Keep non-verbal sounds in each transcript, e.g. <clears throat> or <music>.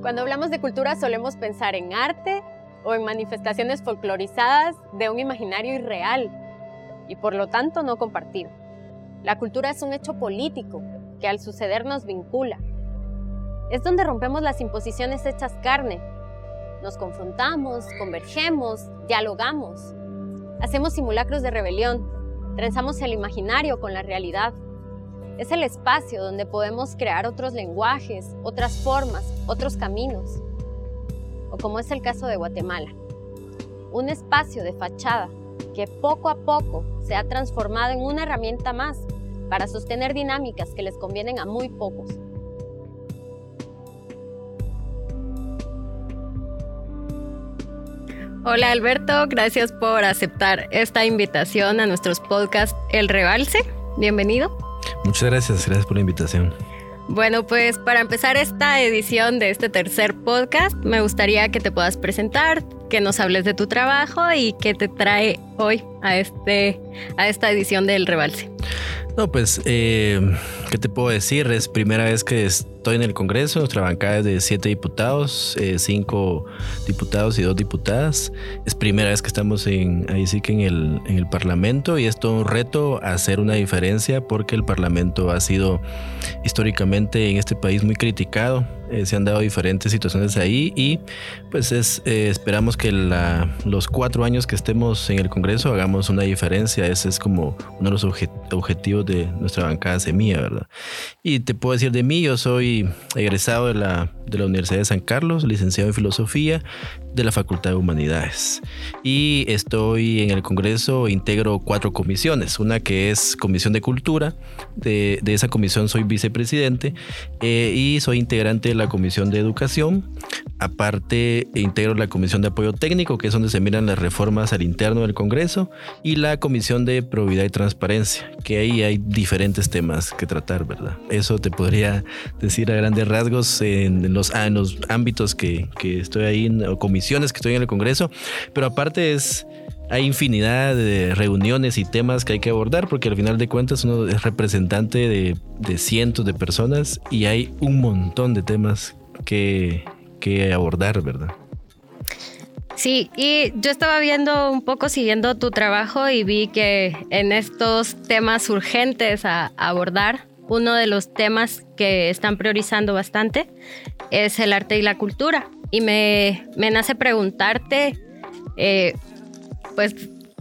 Cuando hablamos de cultura solemos pensar en arte o en manifestaciones folclorizadas de un imaginario irreal y por lo tanto no compartido. La cultura es un hecho político que al suceder nos vincula. Es donde rompemos las imposiciones hechas carne. Nos confrontamos, convergemos, dialogamos. Hacemos simulacros de rebelión, trenzamos el imaginario con la realidad. Es el espacio donde podemos crear otros lenguajes, otras formas, otros caminos. O como es el caso de Guatemala. Un espacio de fachada que poco a poco se ha transformado en una herramienta más para sostener dinámicas que les convienen a muy pocos. Hola Alberto, gracias por aceptar esta invitación a nuestros podcasts El Rebalse. Bienvenido. Muchas gracias, gracias por la invitación. Bueno, pues para empezar esta edición de este tercer podcast, me gustaría que te puedas presentar, que nos hables de tu trabajo y qué te trae hoy a, este, a esta edición del Rebalse. No, pues, eh, ¿qué te puedo decir? Es primera vez que estoy en el Congreso. Nuestra bancada es de siete diputados, eh, cinco diputados y dos diputadas. Es primera vez que estamos en, ahí sí que en el, en el Parlamento y es todo un reto hacer una diferencia porque el Parlamento ha sido históricamente en este país muy criticado eh, se han dado diferentes situaciones ahí y pues es, eh, esperamos que los cuatro años que estemos en el Congreso hagamos una diferencia. Ese es como uno de los objetivos de nuestra bancada Semilla, ¿verdad? Y te puedo decir de mí, yo soy egresado de la, de la Universidad de San Carlos, licenciado en Filosofía de la Facultad de Humanidades. Y estoy en el Congreso, integro cuatro comisiones. Una que es Comisión de Cultura, de, esa comisión soy vicepresidente eh, y soy integrante de la Comisión de Educación. Aparte, integro la Comisión de Apoyo Técnico, que es donde se miran las reformas al interno del Congreso, y la Comisión de Probidad y Transparencia, que ahí hay diferentes temas que tratar, Eso te podría decir a grandes rasgos en los, ah, ámbitos que, estoy ahí, en comisión que estoy en el Congreso, pero aparte es hay infinidad de reuniones y temas que hay que abordar porque al final de cuentas uno es representante de, cientos de personas y hay un montón de temas que, que abordar, ¿verdad? Sí, y yo estaba viendo un poco, siguiendo tu trabajo y vi que en estos temas urgentes a abordar, uno de los temas que están priorizando bastante es el arte y la cultura y me, nace preguntarte, eh, pues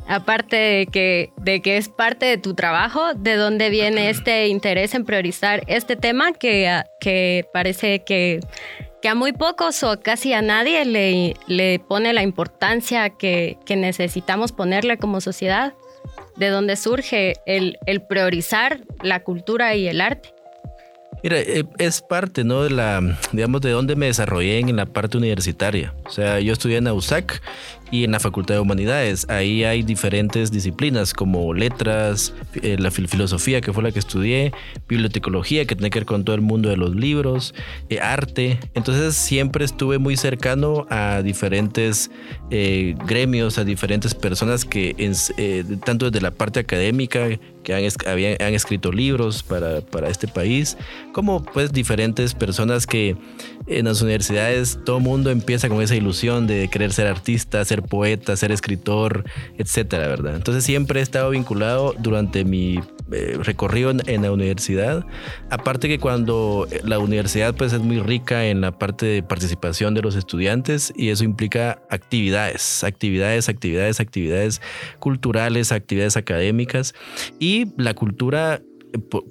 aparte de que, de que es parte de tu trabajo, ¿de dónde viene este interés en priorizar este tema que, que parece que, que, a muy pocos o casi a nadie le, le pone la importancia que, que, necesitamos ponerle como sociedad? ¿De dónde surge el, el priorizar la cultura y el arte? Mira, eh, es parte, ¿no? De la, digamos, de donde me desarrollé en la parte universitaria. O sea, yo estudié en AUSAC y en la Facultad de Humanidades. Ahí hay diferentes disciplinas como letras, eh, la filosofía, que fue la que estudié, bibliotecología, que tiene que ver con todo el mundo de los libros, eh, arte. Entonces siempre estuve muy cercano a diferentes eh, gremios, a diferentes personas que, tanto desde la parte académica, que han, han escrito libros para, para este país, como pues diferentes personas que en las universidades todo mundo empieza con esa ilusión de querer ser artista, ser poeta, ser escritor, etcétera, ¿verdad? Entonces siempre he estado vinculado durante mi eh, recorrido en, la universidad. Aparte que cuando la universidad pues es muy rica en la parte de participación de los estudiantes y eso implica actividades, actividades, actividades, actividades culturales, actividades académicas y la cultura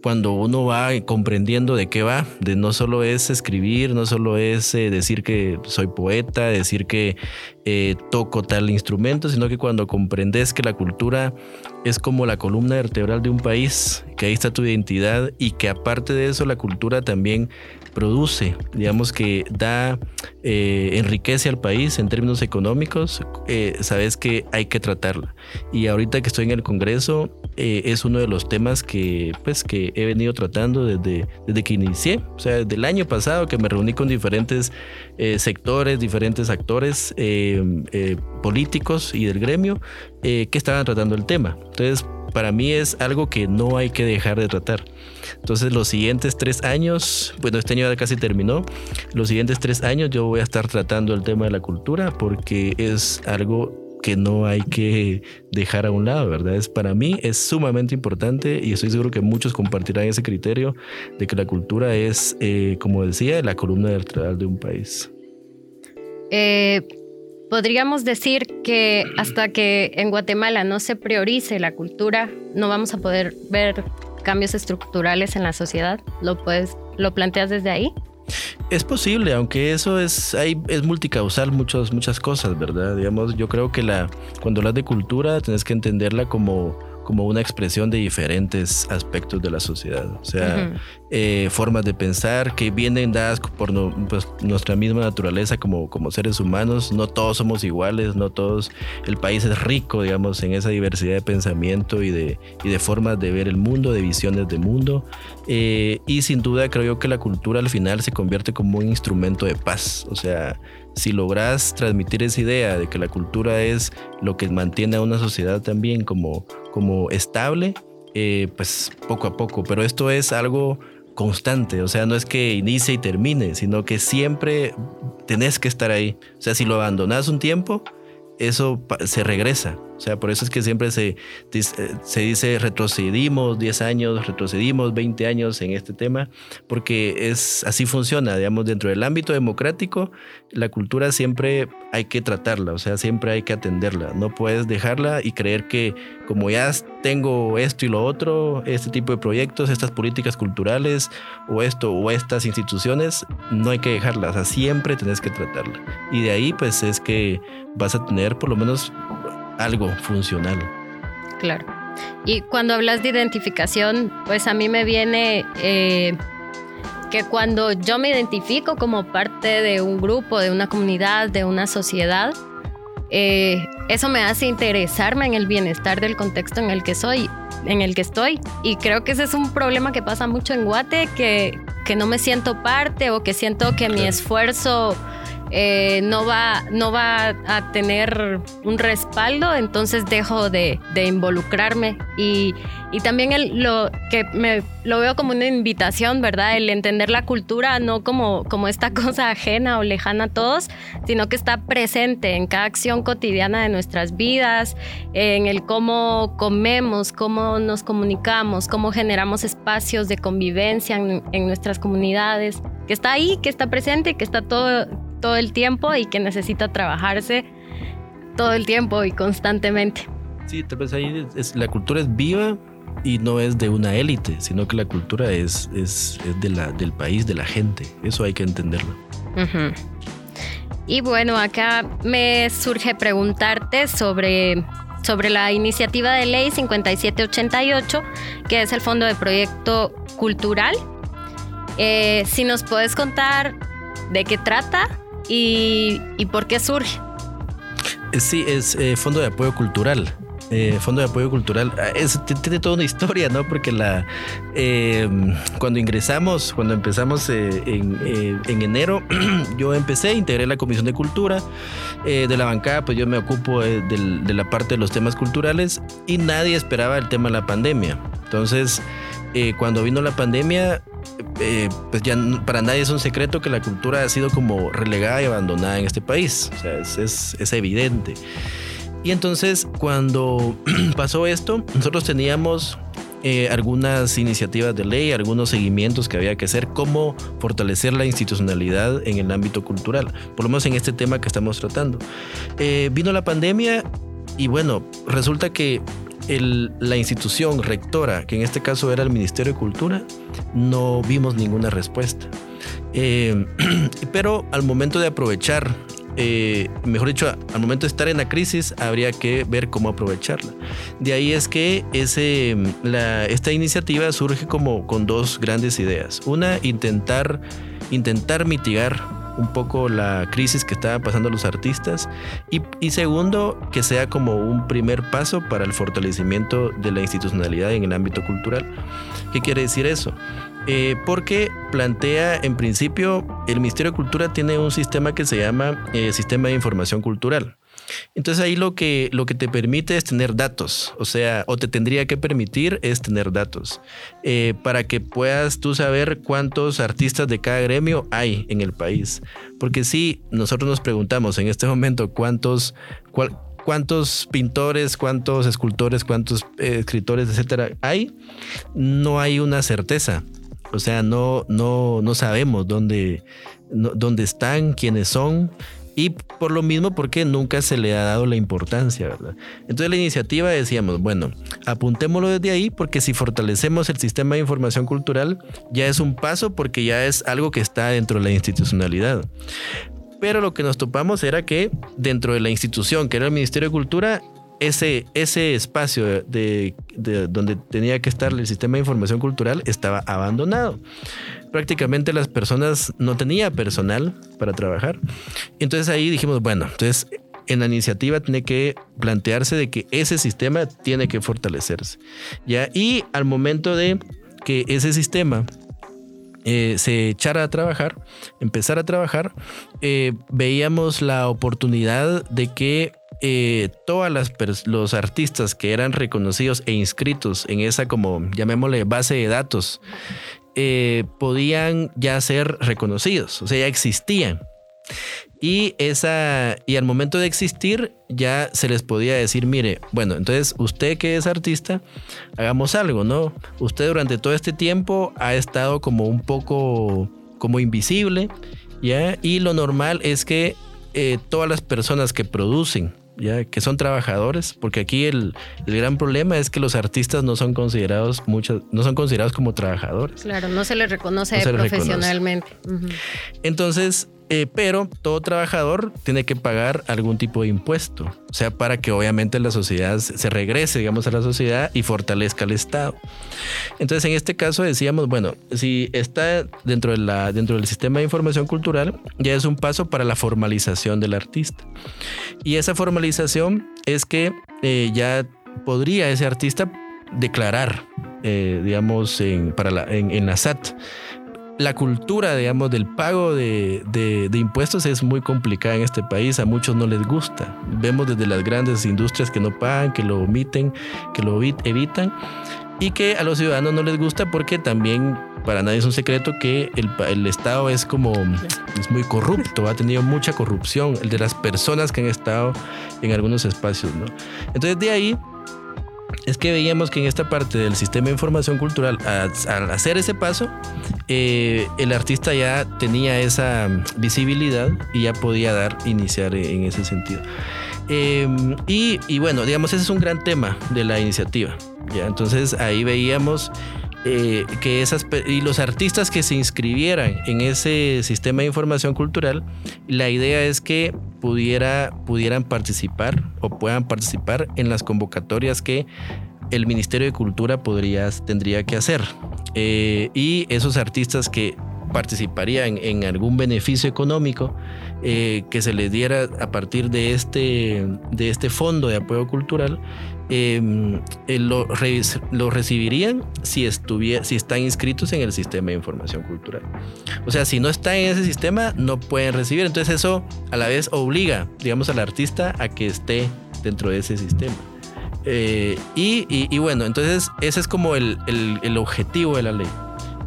cuando uno va comprendiendo de qué va, de no solo es escribir, no solo es eh, decir que soy poeta, decir que eh, toco tal instrumento, sino que cuando comprendes que la cultura es como la columna vertebral de un país, que ahí está tu identidad y que aparte de eso la cultura también produce, digamos que da, eh, enriquece al país en términos económicos, sabes que hay que tratarla. Y ahorita que estoy en el Congreso, eh, es uno de los temas que, pues, que he venido tratando desde, desde que inicié, o sea, desde el año pasado que me reuní con diferentes eh, sectores, diferentes actores eh, políticos y del gremio que estaban tratando el tema. Entonces, para mí es algo que no hay que dejar de tratar. Entonces los siguientes tres años, bueno, este año ya casi terminó, los siguientes tres años yo voy a estar tratando el tema de la cultura porque es algo que no hay que dejar a un lado, ¿verdad? Es para mí es sumamente importante y estoy seguro que muchos compartirán ese criterio de que la cultura es, eh, como decía, la columna vertebral de un país. Eh, podríamos decir que hasta que en Guatemala no se priorice la cultura, no vamos a poder ver cambios estructurales en la sociedad. ¿Lo, puedes, lo planteas desde ahí? Es posible, aunque eso es, hay, es multicausal muchas, muchas cosas, ¿verdad? Digamos, yo creo que la, cuando hablas de cultura, tienes que entenderla como como una expresión de diferentes aspectos de la sociedad. O sea, eh, formas de pensar que vienen dadas por pues, nuestra misma naturaleza como, como seres humanos. No todos somos iguales, no todos. El país es rico, digamos, en esa diversidad de pensamiento y de, y de formas de ver el mundo, de visiones de mundo. Eh, y sin duda creo yo que la cultura al final se convierte como un instrumento de paz. O sea, si logras transmitir esa idea de que la cultura es lo que mantiene a una sociedad también como, como estable, eh, pues poco a poco. Pero esto es algo constante, o sea, no es que inicie y termine, sino que siempre tenés que estar ahí. O sea, si lo abandonas un tiempo, eso se regresa. O sea, por eso es que siempre se, eh, se dice retrocedimos 10 años, retrocedimos 20 años en este tema, porque es así funciona, digamos, dentro del ámbito democrático, la cultura siempre hay que tratarla, o sea, siempre hay que atenderla. No puedes dejarla y creer que como ya tengo esto y lo otro, este tipo de proyectos, estas políticas culturales o esto o estas instituciones, no hay que dejarlas, o sea, siempre tenés que tratarla. Y de ahí pues es que vas a tener por lo menos algo funcional. Claro. Y cuando hablas de identificación, pues a mí me viene eh, que cuando yo me identifico como parte de un grupo, de una comunidad, de una sociedad, eh, eso me hace interesarme en el bienestar del contexto en el que soy, en el que estoy. Y creo que ese es un problema que pasa mucho en Guate, que, que no me siento parte o que siento que mi esfuerzo eh, no, va, no va a tener un respaldo, entonces dejo de, involucrarme. Y, también lo que me lo veo como una invitación, ¿verdad? El entender la cultura no como, como esta <laughs> cosa ajena o lejana a todos, sino que está presente en cada acción cotidiana de nuestras vidas, en el cómo comemos, cómo nos comunicamos, cómo generamos espacios de convivencia en, en nuestras comunidades, que está ahí, que está presente, que está todo todo el tiempo y que necesita trabajarse todo el tiempo y constantemente. Sí, tal vez ahí es, la cultura es viva y no es de una élite, sino que la cultura es, es, de la, del país, de la gente. Eso hay que entenderlo. Y bueno, acá me surge preguntarte sobre, sobre la iniciativa de ley 5788, que es el Fondo de Proyecto Cultural. Eh, si nos puedes contar de qué trata y, por qué surge. Eh, sí, es eh, Fondo de Apoyo Cultural. Eh, Fondo de Apoyo Cultural ah, tiene toda una historia, ¿no? Porque la cuando ingresamos, cuando empezamos en, enero, <clears throat> yo empecé, integré la Comisión de Cultura de la bancada, pues yo me ocupo de la parte de los temas culturales y nadie esperaba el tema de la pandemia. Entonces, cuando vino la pandemia, eh, pues ya para nadie es un secreto que la cultura ha sido como relegada y abandonada en este país. O sea, es, evidente. Y entonces cuando <clears throat> pasó esto, nosotros teníamos eh, algunas iniciativas de ley, algunos seguimientos que había que hacer, cómo fortalecer la institucionalidad en el ámbito cultural, por lo menos en este tema que estamos tratando. Eh, vino la pandemia y bueno, resulta que la institución rectora, que en este caso era el Ministerio de Cultura, no vimos ninguna respuesta. Eh, <clears throat> pero al momento de aprovechar, eh, mejor dicho, al momento de estar en la crisis, habría que ver cómo aprovecharla. De ahí es que ese, esta iniciativa surge como con dos grandes ideas. Una, intentar, intentar mitigar un poco la crisis que estaban pasando los artistas y, segundo, que sea como un primer paso para el fortalecimiento de la institucionalidad en el ámbito cultural. ¿Qué quiere decir eso? Eh, porque plantea, en principio, el Ministerio de Cultura tiene un sistema que se llama eh, Sistema de Información Cultural. Entonces ahí lo que, lo que te permite es tener datos, o sea, o te tendría que permitir es tener datos, eh, para que puedas tú saber cuántos artistas de cada gremio hay en el país. Porque si nosotros nos preguntamos en este <laughs> momento cuántos, cuántos pintores, cuántos escultores, cuántos eh, escritores, etcétera, hay, no hay una certeza. O sea, no, no, no sabemos dónde, dónde están, quiénes son. Y por lo mismo, porque nunca se le ha dado la importancia, ¿verdad? Entonces la iniciativa decíamos, bueno, apuntémoslo desde ahí porque si fortalecemos el sistema de información cultural, ya es un paso porque ya es algo que está dentro de la institucionalidad. Pero lo que nos topamos era que dentro de la institución, que era el Ministerio de Cultura, ese, ese espacio de, donde tenía que estar el sistema de información cultural estaba abandonado. Prácticamente las personas no tenía personal para trabajar. Entonces ahí dijimos, bueno, entonces en la iniciativa tiene que plantearse de que ese sistema tiene que fortalecerse. ¿ya? Y al momento de que ese sistema eh, se echara a trabajar, empezar a trabajar, eh, veíamos la oportunidad de que eh, todas las los artistas que eran reconocidos e inscritos en esa como llamémosle base de datos eh, podían ya ser reconocidos, o sea, ya existían. Y esa y al momento de existir ya se les podía decir, mire, bueno, entonces usted que es artista, hagamos algo, ¿no? Usted durante todo este tiempo ha estado como un poco como invisible, ¿ya? Y lo normal es que eh, todas las personas que producen ya que son trabajadores, porque aquí el, gran problema es que los artistas no son considerados muchos, no son considerados como trabajadores. Claro, no se les reconoce profesionalmente. Entonces, eh, pero todo trabajador tiene que pagar algún tipo de impuesto, o sea, para que obviamente la sociedad se regrese, digamos, a la sociedad y fortalezca el Estado. Entonces, en este caso decíamos, bueno, si está dentro, de la, dentro del sistema de información cultural, ya es un paso para la formalización del artista. Y esa formalización es que eh, ya podría ese artista declarar, eh, digamos, en, para la, en la SAT la cultura, digamos, del pago de, impuestos es muy complicada en este país. A muchos no les gusta. Vemos desde las grandes industrias que no pagan, que lo omiten, que lo evitan. Y que a los ciudadanos no les gusta porque también para nadie es un secreto que el, el Estado es como es muy corrupto, ha tenido mucha corrupción, el de las personas que han estado en algunos espacios, ¿no? Entonces de ahí es que veíamos que en esta parte del sistema de información cultural, al hacer ese paso, eh, el artista ya tenía esa visibilidad y ya podía dar, iniciar en ese sentido. Em, y, bueno, digamos, ese es un gran tema de la iniciativa. ¿ya? Entonces ahí veíamos eh, que esas y los artistas que se inscribieran en ese sistema de información cultural, la idea es que pudiera, pudieran participar o puedan participar en las convocatorias que el Ministerio de Cultura podría, tendría que hacer. Eh, y esos artistas que participarían en algún beneficio económico eh, que se les diera a partir de este, de este fondo de apoyo cultural, em, eh, lo, lo, recibirían si, estuviera, si están inscritos en el sistema de información cultural. O sea, si no están en ese sistema, no pueden recibir. Entonces eso a la vez obliga, digamos, al artista a que esté dentro de ese sistema. Eh, y, bueno, entonces ese es como el, objetivo de la ley,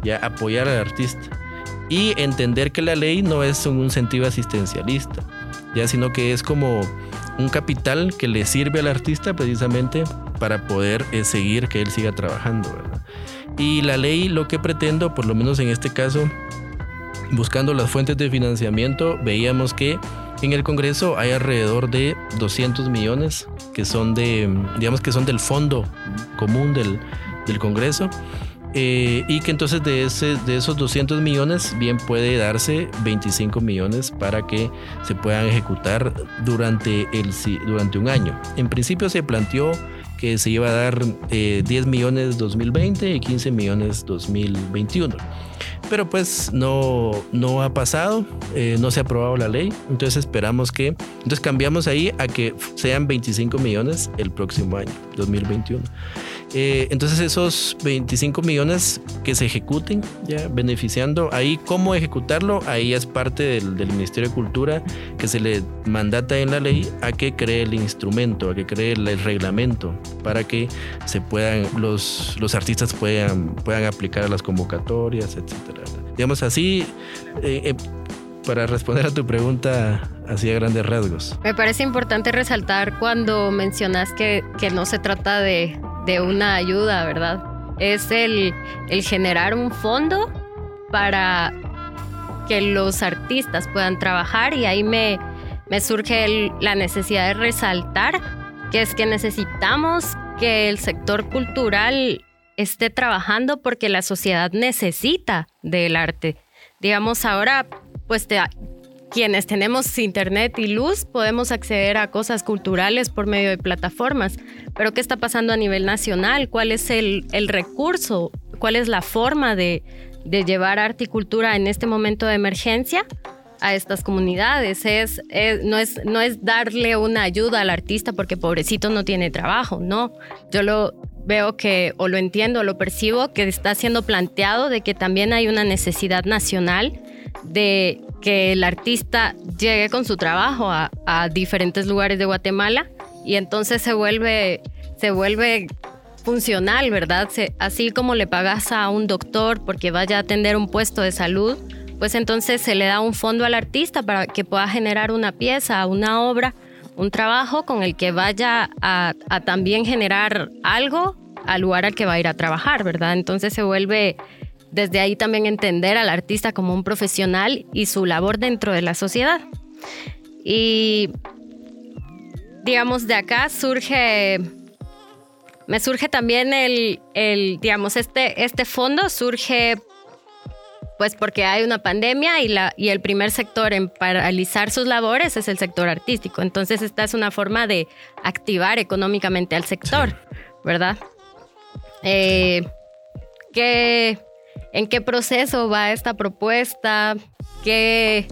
ya apoyar al artista y entender que la ley no es un sentido asistencialista, ya sino que es como un capital que le sirve al artista precisamente para poder eh, seguir que él siga trabajando, Y la ley lo que pretendo, por lo menos en este caso, buscando las fuentes de financiamiento, veíamos que en el Congreso hay alrededor de 200 millones que son de, digamos que son del fondo común del, del Congreso. Eh, y que entonces de, ese, de esos 200 millones bien puede darse 25 millones para que se puedan ejecutar durante, el, durante un año. En principio se planteó que se iba a dar 10 eh, millones 2020 y 15 millones 2021 pero pues no, no ha pasado, eh, no se ha aprobado la ley, entonces esperamos que, entonces cambiamos ahí a que sean 25 millones el próximo año, 2021. Eh, entonces esos 25 millones que se ejecuten, ya beneficiando, ahí cómo ejecutarlo, ahí es parte del, del, Ministerio de Cultura que se le mandata en la ley a que cree el instrumento, a que cree el, reglamento para que se puedan, los, los artistas puedan, puedan aplicar las convocatorias, etcétera. Digamos así, eh, eh, para responder a tu pregunta así a grandes rasgos. Me parece importante resaltar cuando mencionas que, que no se trata de, de, una ayuda, ¿verdad? Es el, el generar un fondo para que los artistas puedan trabajar y ahí me, me surge la necesidad de resaltar que es que necesitamos que el sector cultural esté trabajando porque la sociedad necesita del arte. Digamos, ahora pues quienes tenemos internet y luz podemos acceder a cosas culturales por medio de plataformas. Pero ¿qué está pasando a nivel nacional? ¿Cuál es el, recurso? ¿Cuál es la forma de, llevar arte y cultura en este momento de emergencia? A estas comunidades. Es, no, es, no es darle una ayuda al artista porque pobrecito no tiene trabajo, no. Yo lo veo que, o lo entiendo, o lo percibo, que está siendo planteado de que también hay una necesidad nacional de que el artista llegue con su trabajo a, diferentes lugares de Guatemala y entonces se vuelve, se vuelve funcional, ¿verdad? así como le pagas a un doctor porque vaya a atender un puesto de salud, pues entonces se le da un fondo al artista para que pueda generar una pieza, una obra, un trabajo con el que vaya a, también generar algo al lugar al que va a ir a trabajar, ¿verdad? Entonces se vuelve desde ahí también entender al artista como un profesional y su labor dentro de la sociedad. Y digamos, de acá surge, me surge también el, el digamos, este, este fondo surge pues porque hay una pandemia y, la, y el primer sector en paralizar sus labores es el sector artístico. Entonces esta es una forma de activar económicamente al sector, ¿verdad? Eh, que en qué proceso va esta propuesta, qué,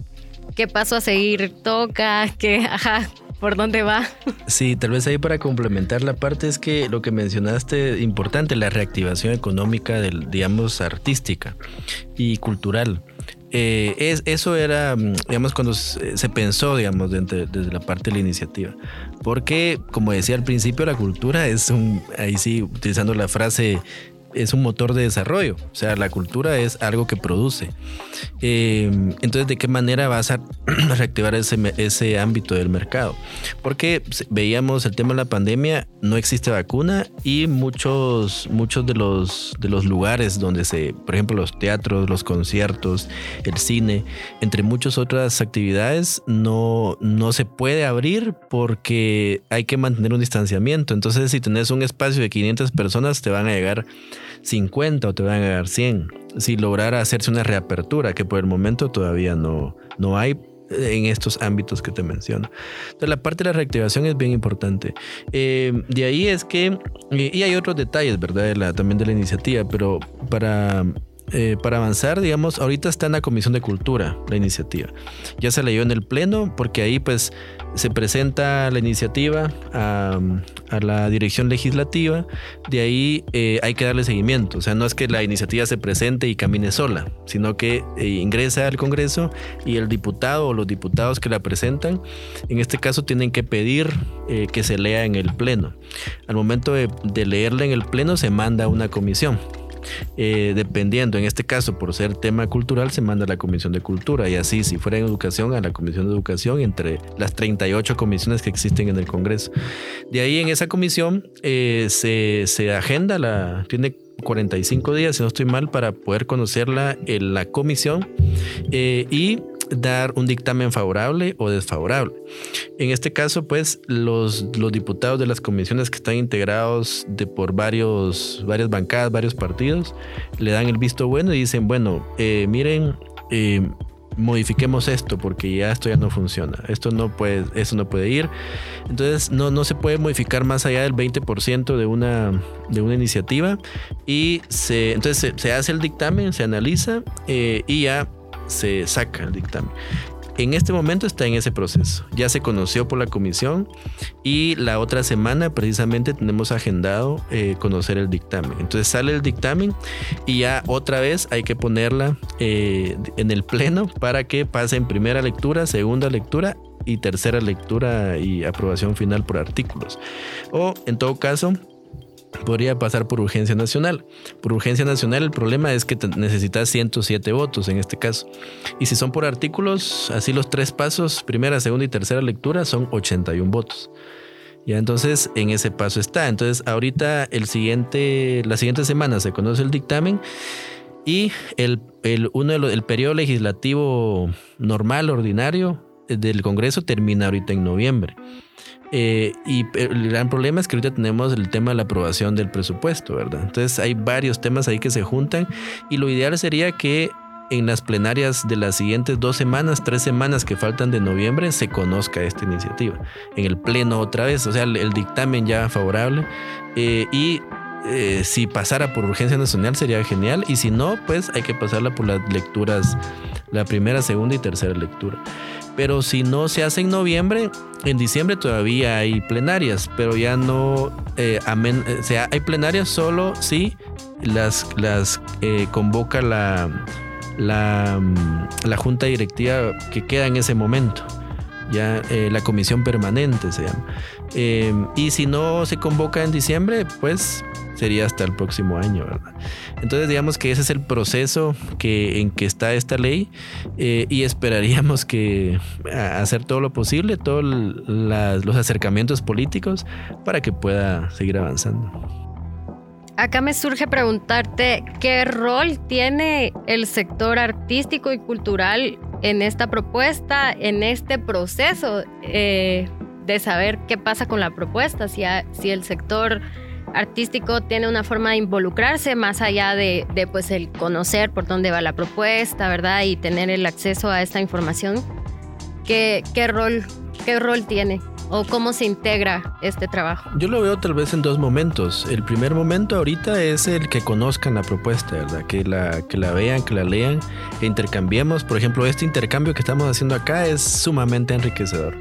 qué paso a seguir toca, qué, ajá, por dónde va. Sí, tal vez ahí para complementar la parte es que lo que mencionaste, importante, la reactivación económica, del, digamos, artística y cultural. Eh, es, eso era, digamos, cuando se, pensó, digamos, desde, desde la parte de la iniciativa. Porque, como decía al principio, la cultura es un, ahí sí, utilizando la frase es un motor de desarrollo. O sea, la cultura es algo que produce. Eh, entonces, ¿de qué manera vas a <clears throat> reactivar ese, ese ámbito del mercado? Porque veíamos el tema de la pandemia, no existe vacuna y muchos, muchos de, los, de los lugares donde se, por ejemplo, los teatros, los conciertos, el cine, entre muchas otras actividades, no, no se puede abrir porque hay que mantener un distanciamiento. Entonces, si tenés un espacio de 500 personas, te van a llegar 50 o te van a dar 100. Si lograra hacerse una reapertura, que por el momento todavía no, no hay en estos ámbitos que te menciono. Entonces, la parte de la reactivación es bien importante. Eh, de ahí es que, y hay otros detalles, ¿verdad? también de la iniciativa, pero para eh, para avanzar, digamos, ahorita está en la Comisión de Cultura la iniciativa. Ya se leyó en el Pleno porque ahí pues se presenta la iniciativa a, la dirección legislativa, de ahí eh, hay que darle seguimiento. O sea, no es que la iniciativa se presente y camine sola, sino que eh, ingresa al Congreso y el diputado o los diputados que la presentan, en este caso tienen que pedir que se lea en el Pleno. Al momento de, de leerla en el Pleno se manda a una comisión eh, dependiendo, en este caso, por ser tema cultural, se manda a la Comisión de Cultura y así, si fuera en educación, a la Comisión de Educación, entre las 38 comisiones que existen en el Congreso. De ahí, en esa comisión, eh, se, se agenda, la, tiene 45 días, si no estoy mal, para poder conocerla en la comisión eh, y dar un dictamen favorable o desfavorable. En este caso, pues los, los diputados de las comisiones que están integrados de por varios, varias bancadas, varios partidos, le dan el visto bueno y dicen, bueno, eh, miren, eh, modifiquemos esto porque ya esto ya no funciona. Esto no puede, esto no puede ir. Entonces no, no se puede modificar más allá del 20% de una, de una iniciativa. Y se, entonces se, hace el dictamen, se analiza eh, y ya se saca el dictamen. en este momento está en ese proceso. Ya se conoció por la comisión y la otra semana precisamente tenemos agendado eh, conocer el dictamen. Entonces sale el dictamen y ya otra vez hay que ponerla eh, en el pleno para que pase en primera lectura, segunda lectura y tercera lectura y aprobación final por artículos. O en todo caso, podría pasar por urgencia nacional. Por urgencia nacional el problema es que necesitas 107 votos en este caso. Y si son por artículos, así los tres pasos, primera, segunda y tercera lectura, son 81 votos. Ya entonces en ese paso está. Entonces ahorita el siguiente, la siguiente semana se conoce el dictamen y el, el, uno de el periodo legislativo normal, ordinario del Congreso termina ahorita en noviembre. Eh, y el gran problema es que ahorita tenemos el tema de la aprobación del presupuesto, ¿verdad? Entonces hay varios temas ahí que se juntan y lo ideal sería que en las plenarias de las siguientes dos semanas, tres semanas que faltan de noviembre, se conozca esta iniciativa. En el pleno otra vez, o sea, el, dictamen ya favorable. Eh, y eh, si pasara por urgencia nacional sería genial. Y si no, pues hay que pasarla por las lecturas, la primera, segunda y tercera lectura. Pero si no se hace en noviembre, en diciembre todavía hay plenarias, pero ya no, eh, eh, sea, hay plenarias solo si las, las eh, convoca la, la, la, junta directiva que queda en ese momento. Ya la comisión permanente se llama. y si no se convoca en diciembre, pues sería hasta el próximo año, ¿verdad? Entonces digamos que ese es el proceso que, en que está esta ley eh, y esperaríamos que hacer todo lo posible, todos los acercamientos políticos para que pueda seguir avanzando. Acá me surge preguntarte qué rol tiene el sector artístico y cultural en esta propuesta, en este proceso eh, de saber qué pasa con la propuesta, si, si el sector artístico tiene una forma de involucrarse más allá de, pues el conocer por dónde va la propuesta, ¿verdad? Y tener el acceso a esta información. ¿Qué, qué rol, qué rol tiene? o cómo se integra este trabajo? Yo lo veo tal vez en dos momentos. El primer momento ahorita es el que conozcan la propuesta, ¿verdad? Que la, que la vean, que la lean, que intercambiemos. Por ejemplo, este intercambio que estamos haciendo acá es sumamente enriquecedor,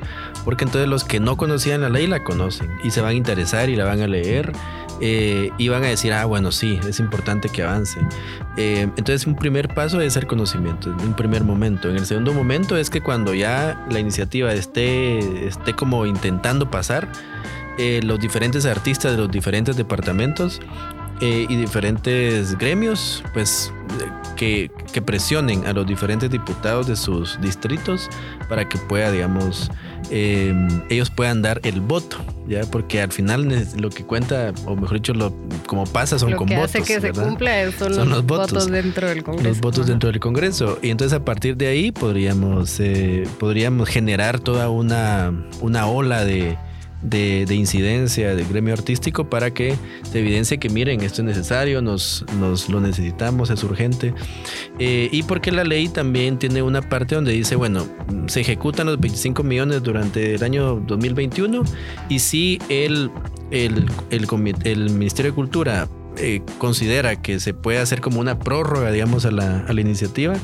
porque entonces los que no conocían la ley la conocen y se van a interesar y la van a leer eh, y van a decir, ah, bueno, sí, es importante que avance. Eh, entonces, un primer paso es el conocimiento, un primer momento. En el segundo momento es que cuando ya la iniciativa esté, esté como intentando pasar, eh, los diferentes artistas de los diferentes departamentos y diferentes gremios, pues que, que, presionen a los diferentes diputados de sus distritos para que pueda, digamos, eh, ellos puedan dar el voto, ya porque al final lo que cuenta, o mejor dicho, lo como pasa son lo con que votos. Hace que se cumpla son, los, votos, dentro del Congreso. Los votos dentro del Congreso. Y entonces a partir de ahí podríamos, eh, podríamos generar toda una, una ola de de, incidencia del gremio artístico para que se evidencie que miren, esto es necesario, nos, nos lo necesitamos, es urgente. Eh, y porque la ley también tiene una parte donde dice, bueno, se ejecutan los 25 millones durante el año 2021 y si el, el, el, Ministerio de Cultura eh, considera que se puede hacer como una prórroga, digamos, a la, a la iniciativa,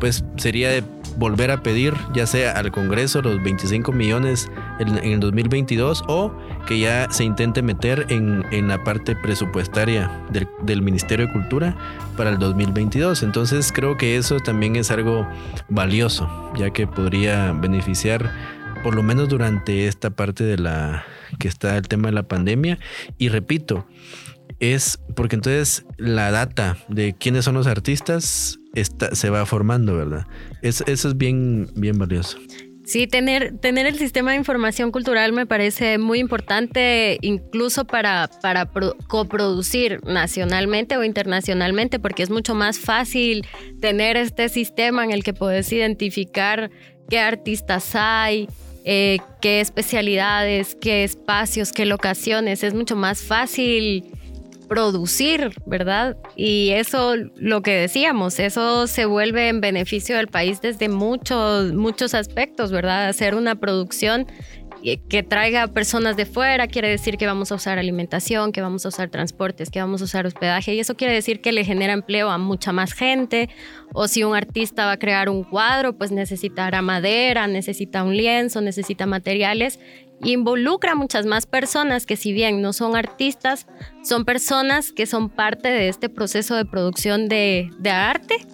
pues sería de volver a pedir ya sea al Congreso los 25 millones en, el 2022 o que ya se intente meter en, en la parte presupuestaria del, del, Ministerio de Cultura para el 2022. Entonces creo que eso también es algo valioso, ya que podría beneficiar por lo menos durante esta parte de la que está el tema de la pandemia. Y repito, es porque entonces la data de quiénes son los artistas está, se va formando, ¿verdad? eso es bien, bien valioso. Sí, tener, tener el sistema de información cultural me parece muy importante incluso para, para coproducir nacionalmente o internacionalmente, porque es mucho más fácil tener este sistema en el que puedes identificar qué artistas hay, eh, qué especialidades, qué espacios, qué locaciones. Es mucho más fácil producir, ¿verdad? Y eso, lo que decíamos, eso se vuelve en beneficio del país desde muchos, muchos aspectos, ¿verdad? Hacer una producción que traiga personas de fuera, quiere decir que vamos a usar alimentación, que vamos a usar transportes, que vamos a usar hospedaje y eso quiere decir que le genera empleo a mucha más gente. O si un artista va a crear un cuadro, pues necesitará madera, necesita un lienzo, necesita materiales. Involucra a muchas más personas que si bien no son artistas, son personas que son parte de este proceso de producción de, de arte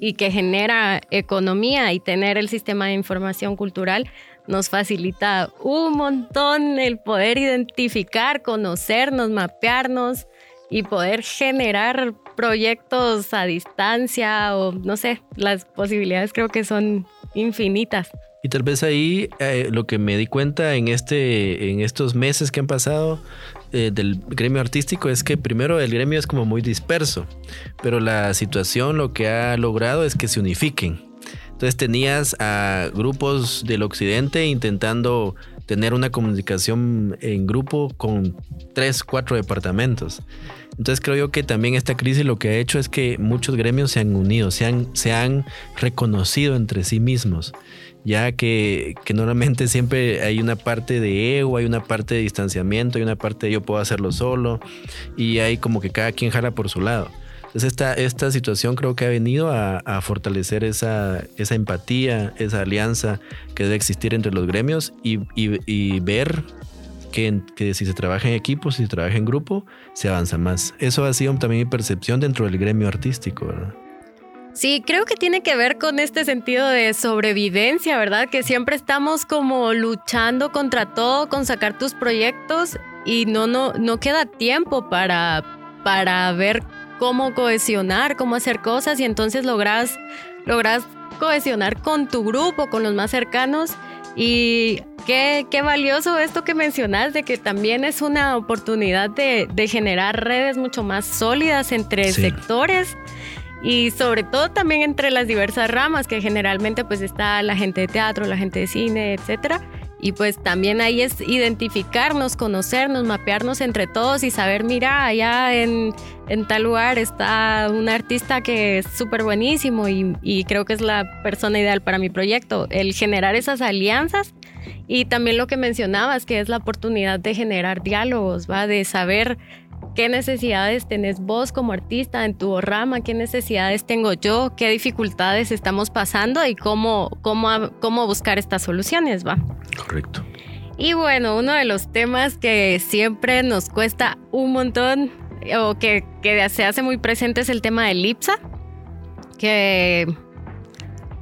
y que genera economía y tener el sistema de información cultural nos facilita un montón el poder identificar, conocernos, mapearnos y poder generar proyectos a distancia o no sé, las posibilidades creo que son infinitas. Y tal vez ahí eh, lo que me di cuenta en, este, en estos meses que han pasado eh, del gremio artístico es que primero el gremio es como muy disperso, pero la situación lo que ha logrado es que se unifiquen. Entonces tenías a grupos del occidente intentando tener una comunicación en grupo con tres, cuatro departamentos. Entonces creo yo que también esta crisis lo que ha hecho es que muchos gremios se han unido, se han, se han reconocido entre sí mismos, ya que, que, normalmente siempre hay una parte de ego, hay una parte de distanciamiento, hay una parte de yo puedo hacerlo solo y hay como que cada quien jala por su lado. Entonces esta, esta situación creo que ha venido a, fortalecer esa, esa, empatía, esa alianza que debe existir entre los gremios y, ver que, que, si se trabaja en equipo, si se trabaja en grupo, se avanza más. Eso ha sido también mi percepción dentro del gremio artístico, ¿verdad? Sí, creo que tiene que ver con este sentido de sobrevivencia, ¿verdad? Que siempre estamos como luchando contra todo, con sacar tus proyectos y no, no, no queda tiempo para, para ver cómo cohesionar, cómo hacer cosas y entonces logras, logras cohesionar con tu grupo, con los más cercanos y qué, qué valioso esto que mencionas de que también es una oportunidad de, de generar redes mucho más sólidas entre sectores y sobre todo también entre las diversas ramas que generalmente pues está la gente de teatro, la gente de cine, etcétera y pues también ahí es identificarnos, conocernos, mapearnos entre todos y saber, mira, allá en, tal lugar está un artista que es súper buenísimo y, y, creo que es la persona ideal para mi proyecto. El generar esas alianzas y también lo que mencionabas, que es la oportunidad de generar diálogos, ¿va? De saber qué necesidades tenés vos como artista en tu rama, qué necesidades tengo yo, qué dificultades estamos pasando y cómo, cómo, cómo buscar estas soluciones, ¿va? Correcto. Y bueno, uno de los temas que siempre nos cuesta un montón o que, que se hace muy presente es el tema del IPSA, que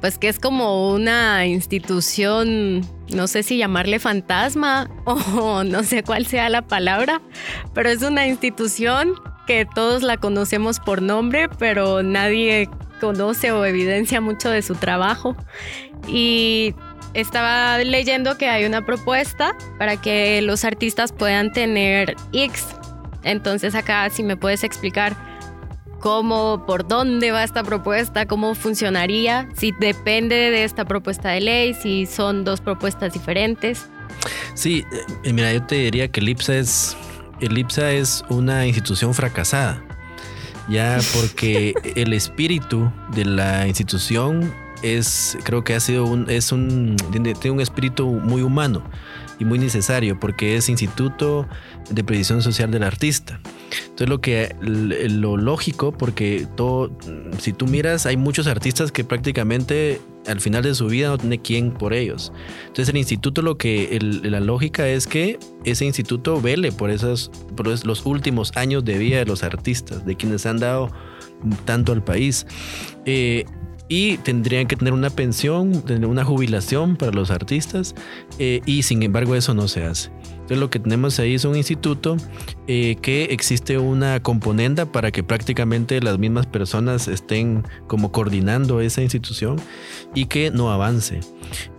pues que es como una institución, no sé si llamarle fantasma <laughs> o no sé cuál sea la palabra, pero es una institución que todos la conocemos por nombre, pero nadie conoce o evidencia mucho de su trabajo. Y estaba leyendo que hay una propuesta para que los artistas puedan tener X. Entonces acá si me puedes explicar cómo, por dónde va esta propuesta, cómo funcionaría, si depende de esta propuesta de ley, si son dos propuestas diferentes. Sí, eh, mira, yo te diría que el IPSA es, el IPSA es una institución fracasada, ya <laughs> porque el espíritu de la institución es, creo que ha sido un, es un, tiene un espíritu muy humano y muy necesario porque es Instituto de Previsión Social del Artista. Entonces lo que lo lógico, porque todo, si tú miras, hay muchos artistas que prácticamente al final de su vida no tiene quién por ellos. Entonces el instituto lo que la lógica es que ese instituto vele por esos por los últimos años de vida de los artistas, de quienes han dado tanto al país. Eh, y tendrían que tener una pensión, tener una jubilación para los artistas eh, y sin embargo eso no se hace. Entonces lo que tenemos ahí es un instituto eh, que existe una componenda para que prácticamente las mismas personas estén como coordinando esa institución y que no avance.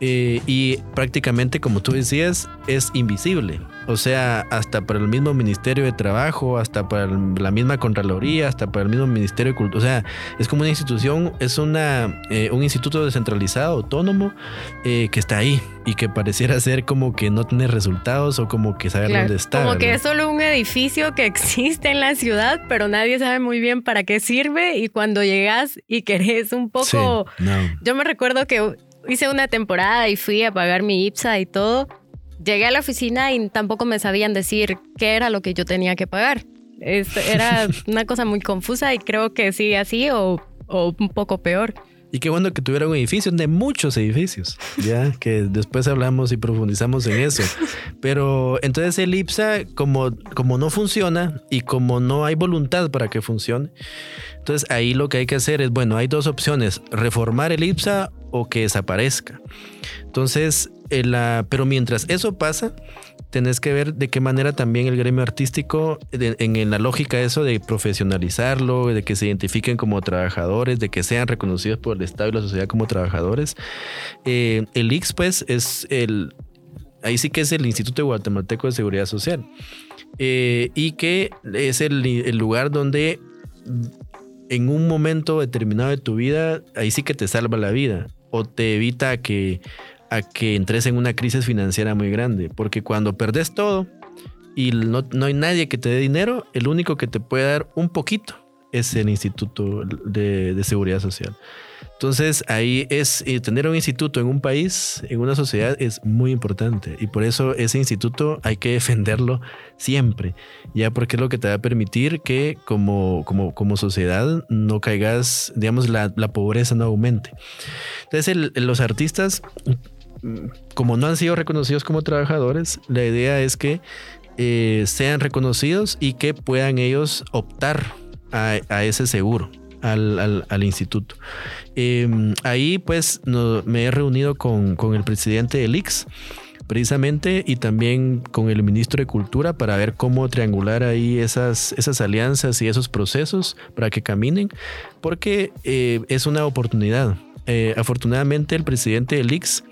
Eh, y prácticamente, como tú decías, es invisible. O sea, hasta para el mismo Ministerio de Trabajo, hasta para la misma Contraloría, hasta para el mismo Ministerio de Cultura. O sea, es como una institución, es una, eh, un instituto descentralizado, autónomo, que está ahí y que pareciera <laughs> ser como que no tiene resultados o como que sabe dónde está. Como que es solo un edificio que existe en la ciudad, pero nadie sabe muy bien para qué sirve y cuando llegas y querés un poco... Yo me recuerdo que hice una temporada y fui a pagar mi IPSA y todo llegué a la oficina y tampoco me sabían decir qué era lo que yo tenía que pagar. era <laughs> una cosa muy confusa y creo que sigue así o, o un poco peor. Y qué bueno que tuviera un edificio de muchos edificios, ya <laughs> que después hablamos y profundizamos en eso. Pero entonces el IPSA, como, como no funciona y como no hay voluntad para que funcione, entonces ahí lo que hay que hacer es, bueno, hay dos opciones, reformar el IPSA o que desaparezca. Entonces, la, pero mientras eso pasa, tenés que ver de qué manera también el gremio artístico, en, la lógica eso de profesionalizarlo, de que se identifiquen como trabajadores, de que sean reconocidos por el Estado y la sociedad como trabajadores. Eh, el IX, pues, es el, ahí sí que es el Instituto Guatemalteco de Seguridad Social. Eh, y que es el lugar donde en un momento determinado de tu vida, ahí sí que te salva la vida o te evita que a que entres en una crisis financiera muy grande. Porque cuando perdes todo y no, hay nadie que te dé dinero, el único que te puede dar un poquito es el Instituto de, Seguridad Social. Entonces ahí es eh, tener un instituto en un país, en una sociedad, es muy importante. Y por eso ese instituto hay que defenderlo siempre, ya porque es lo que te va a permitir que como, como, como sociedad no caigas, digamos, la, pobreza no aumente. Entonces los artistas como no han sido reconocidos como trabajadores, la idea es que eh, sean reconocidos y que puedan ellos optar a, ese seguro. Al, instituto. Em, ahí pues me he reunido con, el presidente del IX precisamente y también con el ministro de Cultura para ver cómo triangular ahí esas, esas alianzas y esos procesos para que caminen, porque eh, es una oportunidad. Eh, afortunadamente el presidente del IX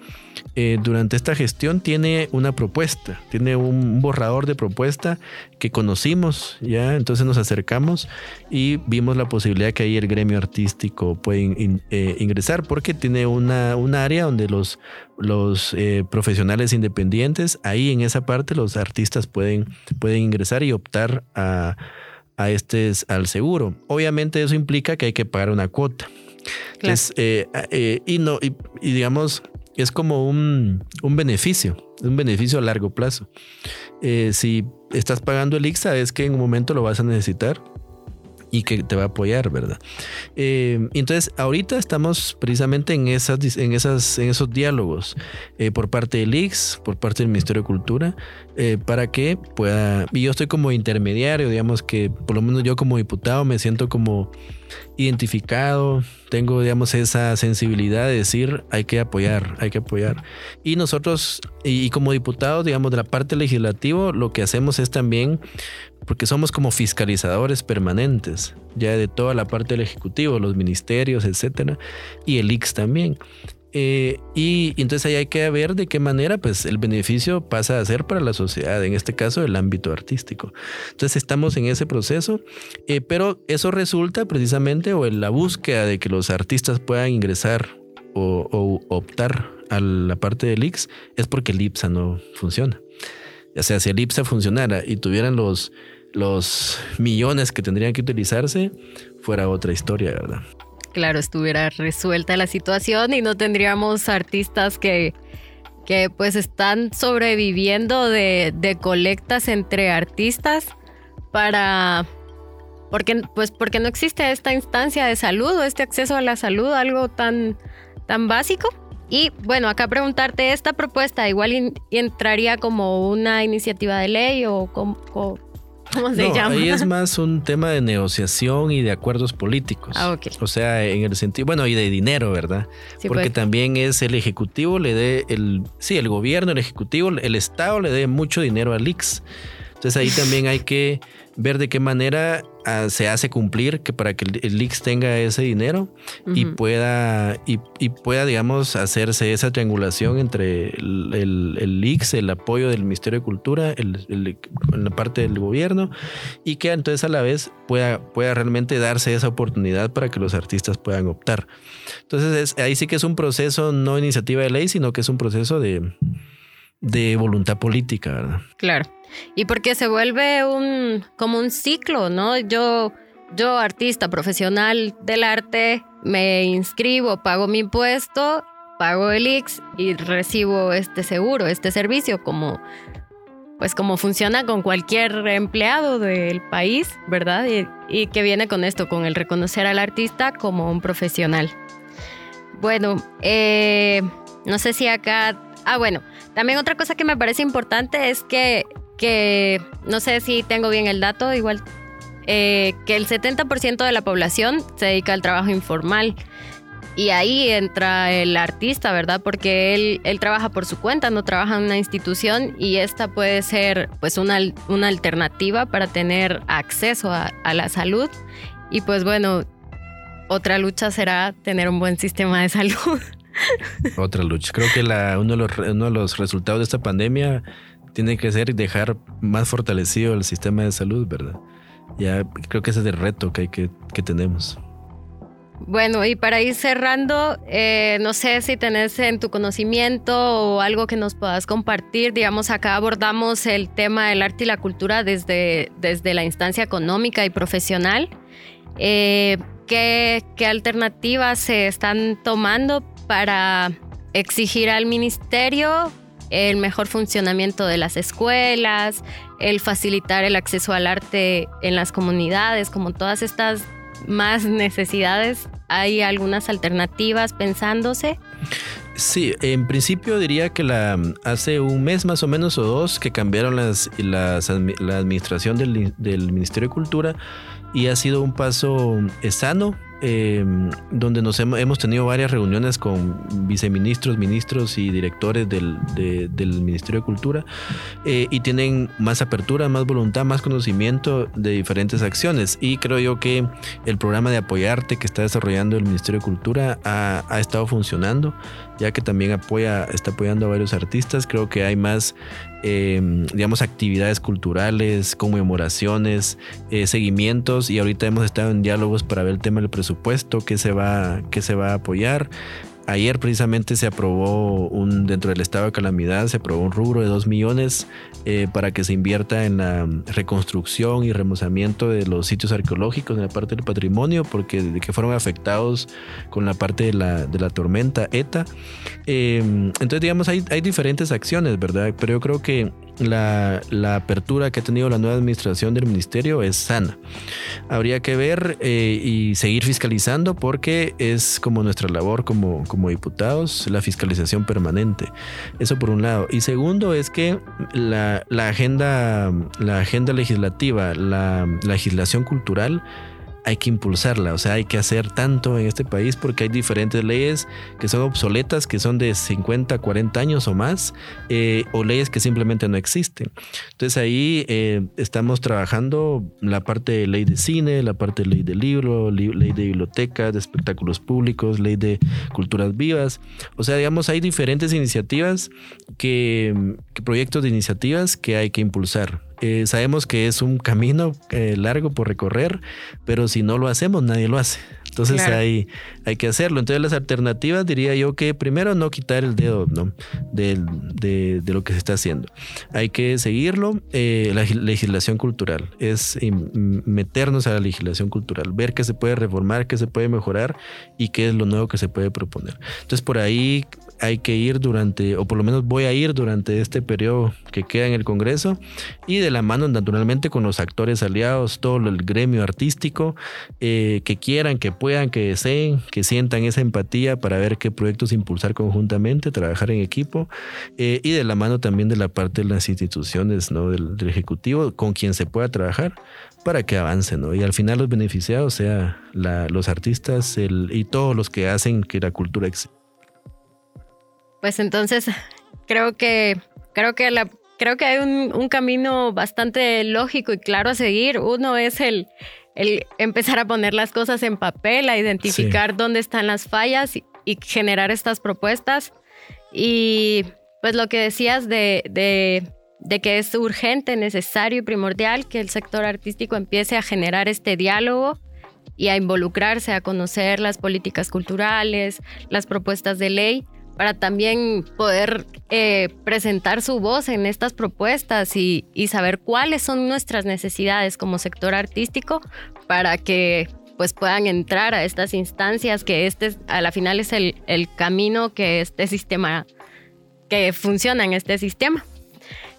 eh, durante esta gestión tiene una propuesta, tiene un borrador de propuesta que conocimos, ya entonces nos acercamos y vimos la posibilidad que ahí el gremio artístico puede eh, ingresar porque tiene una, un área donde los, los eh, profesionales independientes, ahí en esa parte los artistas pueden, pueden ingresar y optar a, a este, al seguro. Obviamente eso implica que hay que pagar una cuota. y no, y digamos, es como un, un beneficio, un beneficio a largo plazo. Eh, si estás pagando el IXA es que en un momento lo vas a necesitar y que te va a apoyar, ¿verdad? Eh, entonces, ahorita estamos precisamente en, esas, en, esas, en esos diálogos eh, por parte del IX, por parte del Ministerio de Cultura, para que pueda, y yo estoy como intermediario, digamos que por lo menos yo como diputado me siento como identificado, tengo, digamos, esa sensibilidad de decir hay que apoyar, hay que apoyar. Y nosotros, y, como diputados, digamos, de la parte legislativa, lo que hacemos es también, porque somos como fiscalizadores permanentes, ya de toda la parte del Ejecutivo, los ministerios, etcétera, y el IX también. Eh, y, entonces ahí hay que ver de qué manera pues el beneficio pasa a ser para la sociedad, en este caso el ámbito artístico. Entonces estamos en ese proceso, eh, pero eso resulta precisamente o en la búsqueda de que los artistas puedan ingresar o, optar a la parte del IX es porque el IPSA no funciona. O sea, si el IPSA funcionara y tuvieran los, los millones que tendrían que utilizarse, fuera otra historia, ¿verdad? claro, estuviera resuelta la situación y no tendríamos artistas que, que pues están sobreviviendo de, de colectas entre artistas para porque pues porque no existe esta instancia de salud o este acceso a la salud, algo tan, tan básico. Y bueno, acá preguntarte, ¿esta propuesta igual entraría como una iniciativa de ley o como, ¿Cómo se llama? Ahí es más un tema de negociación y de acuerdos políticos. Ah, ok. O sea, en el sentido, bueno, y de dinero, ¿verdad? Porque pues. también es el Ejecutivo, le dé el, sí, el gobierno, el Ejecutivo, el Estado le dé mucho dinero al IX. Entonces ahí también hay que ver de qué manera ah, se hace cumplir que para que el, IX tenga ese dinero y pueda y, pueda digamos hacerse esa triangulación entre el, el, el, el apoyo del Ministerio de Cultura el, la parte del gobierno y que entonces a la vez pueda, pueda realmente darse esa oportunidad para que los artistas puedan optar. Entonces ahí sí que es un proceso no iniciativa de ley sino que es un proceso de de voluntad política, ¿verdad? Claro. Y porque se vuelve un como un ciclo, ¿no? Yo yo artista profesional del arte me inscribo, pago mi impuesto pago el IX y recibo este seguro, este servicio, como pues como funciona con cualquier empleado del país, ¿verdad? Y, que viene con esto, con el reconocer al artista como un profesional. Bueno, eh, no sé si acá... Ah, bueno, también otra cosa que me parece importante es que, que no sé si tengo bien el dato, igual eh, que el 70% de la población se dedica al trabajo informal. Y ahí entra el artista, ¿verdad? Porque él, él trabaja por su cuenta, no trabaja en una institución y esta puede ser pues una, una alternativa para tener acceso a, a la salud. Y pues bueno, otra lucha será tener un buen sistema de salud. <laughs> Otra lucha. Creo que la, uno, de los, uno de los resultados de esta pandemia tiene que ser dejar más fortalecido el sistema de salud, ¿verdad? Ya creo que ese es el reto que, hay que, que tenemos. Bueno, y para ir cerrando, eh, no sé si tenés en tu conocimiento o algo que nos puedas compartir. Digamos, acá abordamos el tema del arte y la cultura desde, desde la instancia económica y profesional. Eh, ¿qué, ¿Qué alternativas se están tomando para exigir al ministerio el mejor funcionamiento de las escuelas, el facilitar el acceso al arte en las comunidades, como todas estas más necesidades, ¿hay algunas alternativas pensándose? Sí, en principio diría que la, hace un mes más o menos o dos que cambiaron las, la administración del, del Ministerio de Cultura y ha sido un paso sano Em, donde nos hemos, tenido varias reuniones con viceministros, ministros y directores del, Ministerio de Cultura eh, y tienen más apertura, más voluntad, más conocimiento de diferentes acciones. Y creo yo que el programa de apoyarte que está desarrollando el Ministerio de Cultura ha, ha estado funcionando ya que también apoya, está apoyando a varios artistas. Creo que hay más, eh, digamos, actividades culturales, conmemoraciones, eh, seguimientos y ahorita hemos estado en diálogos para ver el tema del presupuesto, qué se va, qué se va a apoyar. Ayer precisamente se aprobó un, dentro del estado de calamidad, se aprobó un rubro de 2 millones eh, para que se invierta en la reconstrucción y remozamiento de los sitios arqueológicos en la parte del patrimonio, porque que fueron afectados con la parte de la, de la tormenta ETA. Eh, entonces, digamos, hay, hay diferentes acciones, ¿verdad? Pero yo creo que la, apertura que ha tenido la nueva administración del ministerio es sana. Habría que ver eh, y seguir fiscalizando porque es como nuestra labor como, como diputados, la fiscalización permanente. Eso por un lado. Y segundo es que la, agenda, la agenda legislativa, la legislación cultural, hay que impulsarla, o sea, hay que hacer tanto en este país porque hay diferentes leyes que son obsoletas, que son de 50, 40 años o más, eh, o leyes que simplemente no existen. Entonces ahí eh, estamos trabajando la parte de ley de cine, la parte de ley de libro, ley de biblioteca, de espectáculos públicos, ley de culturas vivas. O sea, digamos, hay diferentes iniciativas que proyectos de iniciativas que hay que impulsar. Eh, sabemos que es un camino eh, largo por recorrer, pero si no lo hacemos, nadie lo hace. Entonces hay, hay que hacerlo. Entonces las alternativas diría yo que primero no quitar el dedo ¿no? de, de, lo que se está haciendo. Hay que seguirlo. Eh, la legislación cultural es meternos a la legislación cultural, ver qué se puede reformar, qué se puede mejorar y qué es lo nuevo que se puede proponer. Entonces por ahí hay que ir durante, o por lo menos voy a ir durante este periodo que queda en el Congreso y de la mano naturalmente con los actores aliados, todo el gremio artístico, eh, que quieran, que puedan, que deseen, que sientan esa empatía para ver qué proyectos impulsar conjuntamente, trabajar en equipo eh, y de la mano también de la parte de las instituciones, ¿no? del, Ejecutivo, con quien se pueda trabajar para que avance, ¿no? Y al final los beneficiados sea los artistas y todos los que hacen que la cultura exista. Pues entonces creo que creo que la creo que hay un, camino bastante lógico y claro a seguir. Uno es el, el empezar a poner las cosas en papel, a identificar dónde están las fallas y, generar estas propuestas. Y pues lo que decías de, de, de, que es urgente, necesario y primordial que el sector artístico empiece a generar este diálogo y a involucrarse, a conocer las políticas culturales, las propuestas de ley para también poder eh, presentar su voz en estas propuestas y, saber cuáles son nuestras necesidades como sector artístico para que pues puedan entrar a estas instancias, que este a la final es el, el camino que este sistema, que funciona en este sistema.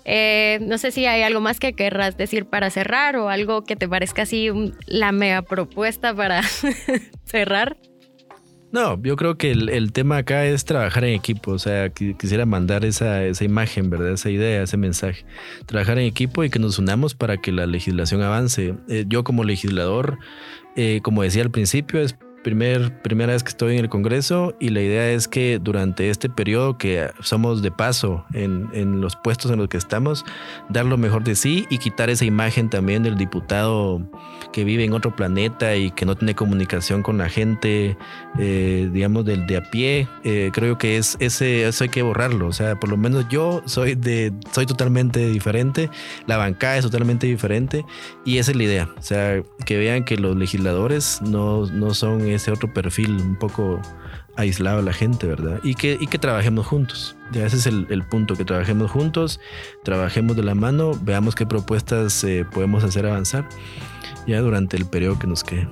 Eh, no sé si hay algo más que querrás decir para cerrar o algo que te parezca así la mega propuesta para <laughs> cerrar. No, yo creo que el, tema acá es trabajar en equipo. O sea, quisiera mandar esa, esa imagen, ¿verdad? Esa idea, ese mensaje. Trabajar en equipo y que nos unamos para que la legislación avance. Eh, yo como legislador, eh, como decía al principio, es primer, primera vez que estoy en el Congreso y la idea es que durante este periodo que somos de paso en, en, los puestos en los que estamos, dar lo mejor de sí y quitar esa imagen también del diputado que vive en otro planeta y que no tiene comunicación con la gente, eh, digamos, del de a pie. Eh, creo que es ese, eso hay que borrarlo. O sea, por lo menos yo soy de, soy totalmente diferente, la bancada es totalmente diferente y esa es la idea. O sea, que vean que los legisladores no, no son ese otro perfil un poco aislado a la gente, ¿verdad? Y que, y que trabajemos juntos. Ya ese es el, punto, que trabajemos juntos, trabajemos de la mano, veamos qué propuestas eh, podemos hacer avanzar ya durante el periodo que nos quede.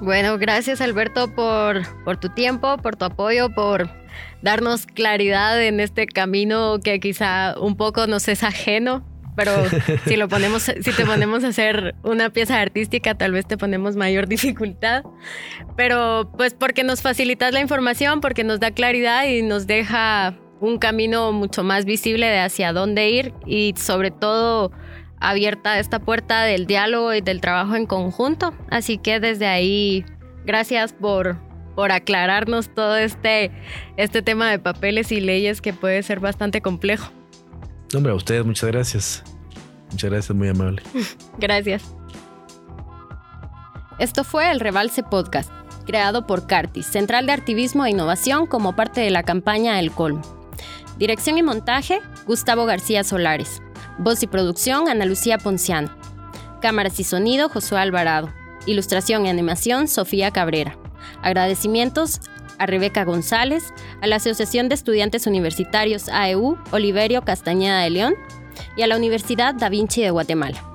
Bueno, gracias Alberto por, por tu tiempo, por tu apoyo, por darnos claridad en este camino que quizá un poco nos es ajeno pero <laughs> si lo ponemos, si te ponemos a hacer una pieza artística, tal vez te ponemos mayor <laughs> dificultad. Pero pues porque nos facilitas la información, porque nos da claridad y nos deja un camino mucho más visible de hacia dónde ir y sobre todo abierta esta puerta del diálogo y del trabajo en conjunto. Así que desde ahí, gracias por, por aclararnos todo este, este tema de papeles y leyes que puede ser bastante complejo. Hombre, a ustedes muchas gracias. Muchas gracias, muy amable. <laughs> gracias. Esto fue el Rebalse Podcast, creado por Cartis, Central de Activismo e Innovación como parte de la campaña El Colmo. Dirección y montaje, Gustavo García Solares. Voz y producción, Ana Lucía Ponciano. Cámaras y sonido, Josué Alvarado. Ilustración y animación, Sofía Cabrera. Agradecimientos a Rebeca González, a la Asociación de Estudiantes Universitarios AEU Oliverio Castañeda de León y a la Universidad Da Vinci de Guatemala.